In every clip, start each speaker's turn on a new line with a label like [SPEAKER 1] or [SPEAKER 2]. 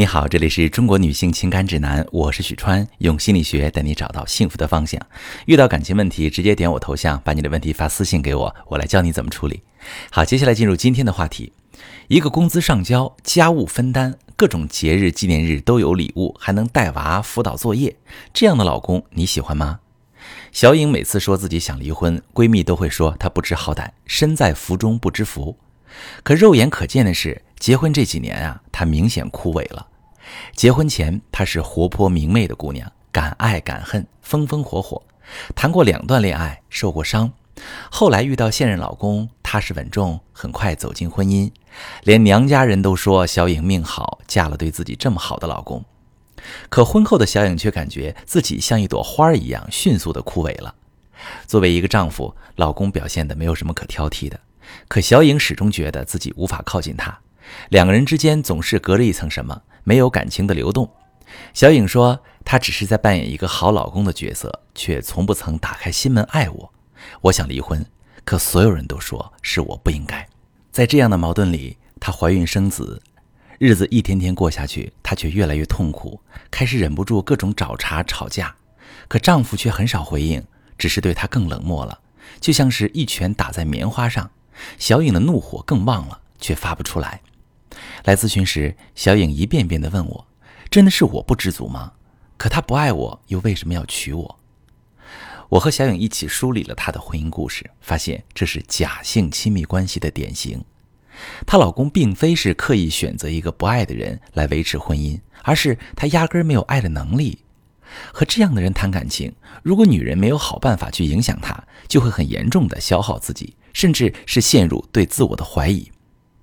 [SPEAKER 1] 你好，这里是中国女性情感指南，我是许川，用心理学带你找到幸福的方向。遇到感情问题，直接点我头像，把你的问题发私信给我，我来教你怎么处理。好，接下来进入今天的话题：一个工资上交，家务分担，各种节日纪念日都有礼物，还能带娃、辅导作业，这样的老公你喜欢吗？小颖每次说自己想离婚，闺蜜都会说她不知好歹，身在福中不知福。可肉眼可见的是，结婚这几年啊，她明显枯萎了。结婚前，她是活泼明媚的姑娘，敢爱敢恨，风风火火，谈过两段恋爱，受过伤。后来遇到现任老公，踏实稳重，很快走进婚姻，连娘家人都说小颖命好，嫁了对自己这么好的老公。可婚后的小颖却感觉自己像一朵花儿一样，迅速的枯萎了。作为一个丈夫，老公表现的没有什么可挑剔的，可小颖始终觉得自己无法靠近他，两个人之间总是隔着一层什么。没有感情的流动，小颖说：“她只是在扮演一个好老公的角色，却从不曾打开心门爱我。我想离婚，可所有人都说是我不应该。”在这样的矛盾里，她怀孕生子，日子一天天过下去，她却越来越痛苦，开始忍不住各种找茬吵架。可丈夫却很少回应，只是对她更冷漠了，就像是一拳打在棉花上。小颖的怒火更旺了，却发不出来。来咨询时，小颖一遍遍地问我：“真的是我不知足吗？可他不爱我，又为什么要娶我？”我和小颖一起梳理了她的婚姻故事，发现这是假性亲密关系的典型。她老公并非是刻意选择一个不爱的人来维持婚姻，而是他压根儿没有爱的能力。和这样的人谈感情，如果女人没有好办法去影响他，就会很严重的消耗自己，甚至是陷入对自我的怀疑。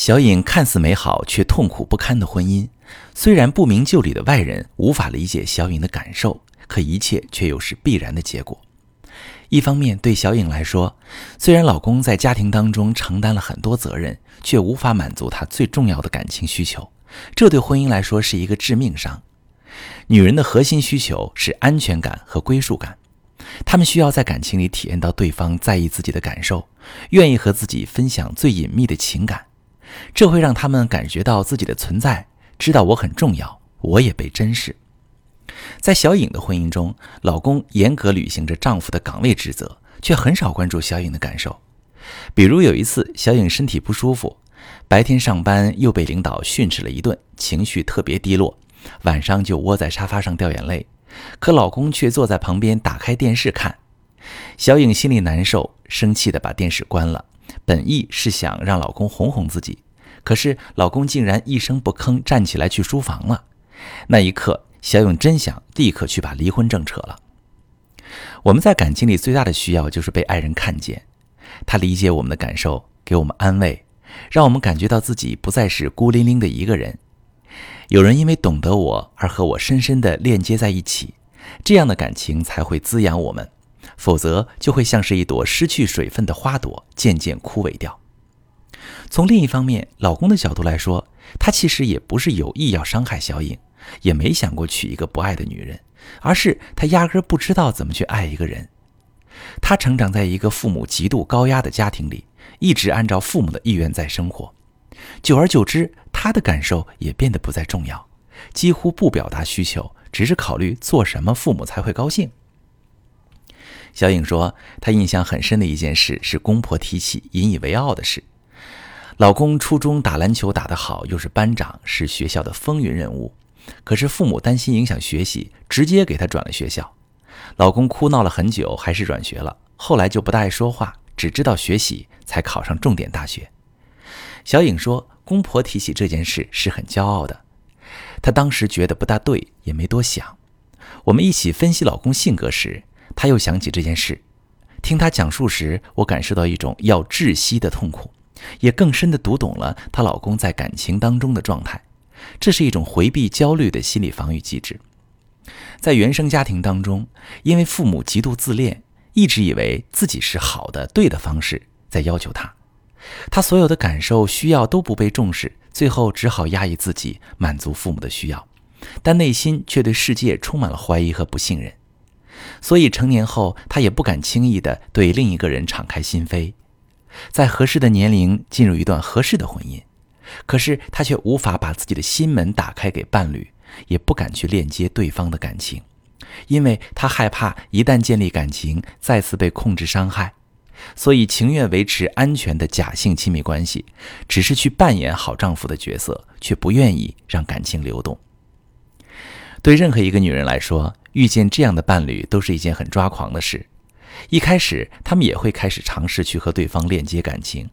[SPEAKER 1] 小颖看似美好却痛苦不堪的婚姻，虽然不明就里的外人无法理解小颖的感受，可一切却又是必然的结果。一方面，对小颖来说，虽然老公在家庭当中承担了很多责任，却无法满足她最重要的感情需求，这对婚姻来说是一个致命伤。女人的核心需求是安全感和归属感，她们需要在感情里体验到对方在意自己的感受，愿意和自己分享最隐秘的情感。这会让他们感觉到自己的存在，知道我很重要，我也被珍视。在小颖的婚姻中，老公严格履行着丈夫的岗位职责，却很少关注小颖的感受。比如有一次，小颖身体不舒服，白天上班又被领导训斥了一顿，情绪特别低落，晚上就窝在沙发上掉眼泪。可老公却坐在旁边打开电视看，小颖心里难受，生气的把电视关了。本意是想让老公哄哄自己，可是老公竟然一声不吭站起来去书房了。那一刻，小勇真想立刻去把离婚证扯了。我们在感情里最大的需要就是被爱人看见，他理解我们的感受，给我们安慰，让我们感觉到自己不再是孤零零的一个人。有人因为懂得我而和我深深的链接在一起，这样的感情才会滋养我们。否则就会像是一朵失去水分的花朵，渐渐枯萎掉。从另一方面，老公的角度来说，他其实也不是有意要伤害小颖，也没想过娶一个不爱的女人，而是他压根不知道怎么去爱一个人。他成长在一个父母极度高压的家庭里，一直按照父母的意愿在生活，久而久之，他的感受也变得不再重要，几乎不表达需求，只是考虑做什么父母才会高兴。小颖说，她印象很深的一件事是公婆提起引以为傲的事。老公初中打篮球打得好，又是班长，是学校的风云人物。可是父母担心影响学习，直接给他转了学校。老公哭闹了很久，还是转学了。后来就不大爱说话，只知道学习，才考上重点大学。小颖说，公婆提起这件事是很骄傲的。她当时觉得不大对，也没多想。我们一起分析老公性格时。她又想起这件事，听她讲述时，我感受到一种要窒息的痛苦，也更深地读懂了她老公在感情当中的状态。这是一种回避焦虑的心理防御机制。在原生家庭当中，因为父母极度自恋，一直以为自己是好的、对的方式在要求他，他所有的感受、需要都不被重视，最后只好压抑自己，满足父母的需要，但内心却对世界充满了怀疑和不信任。所以成年后，他也不敢轻易的对另一个人敞开心扉，在合适的年龄进入一段合适的婚姻。可是他却无法把自己的心门打开给伴侣，也不敢去链接对方的感情，因为他害怕一旦建立感情，再次被控制伤害，所以情愿维持安全的假性亲密关系，只是去扮演好丈夫的角色，却不愿意让感情流动。对任何一个女人来说，遇见这样的伴侣都是一件很抓狂的事。一开始，他们也会开始尝试去和对方链接感情。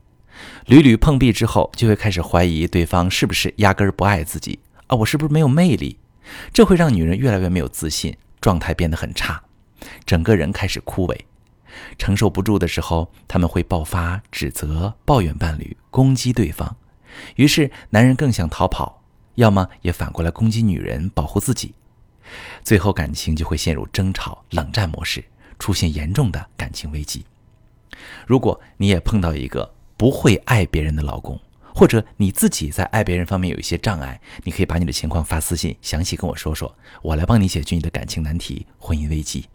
[SPEAKER 1] 屡屡碰壁之后，就会开始怀疑对方是不是压根儿不爱自己啊？我是不是没有魅力？这会让女人越来越没有自信，状态变得很差，整个人开始枯萎。承受不住的时候，他们会爆发指责、抱怨伴侣、攻击对方。于是，男人更想逃跑，要么也反过来攻击女人，保护自己。最后，感情就会陷入争吵、冷战模式，出现严重的感情危机。如果你也碰到一个，不会爱别人的老公，或者你自己在爱别人方面有一些障碍，你可以把你的情况发私信，详细跟我说说，我来帮你解决你的感情难题、婚姻危机。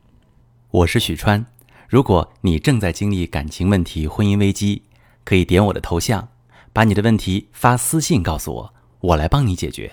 [SPEAKER 1] 我是许川，如果你正在经历感情问题、婚姻危机，可以点我的头像，把你的问题发私信告诉我，我来帮你解决。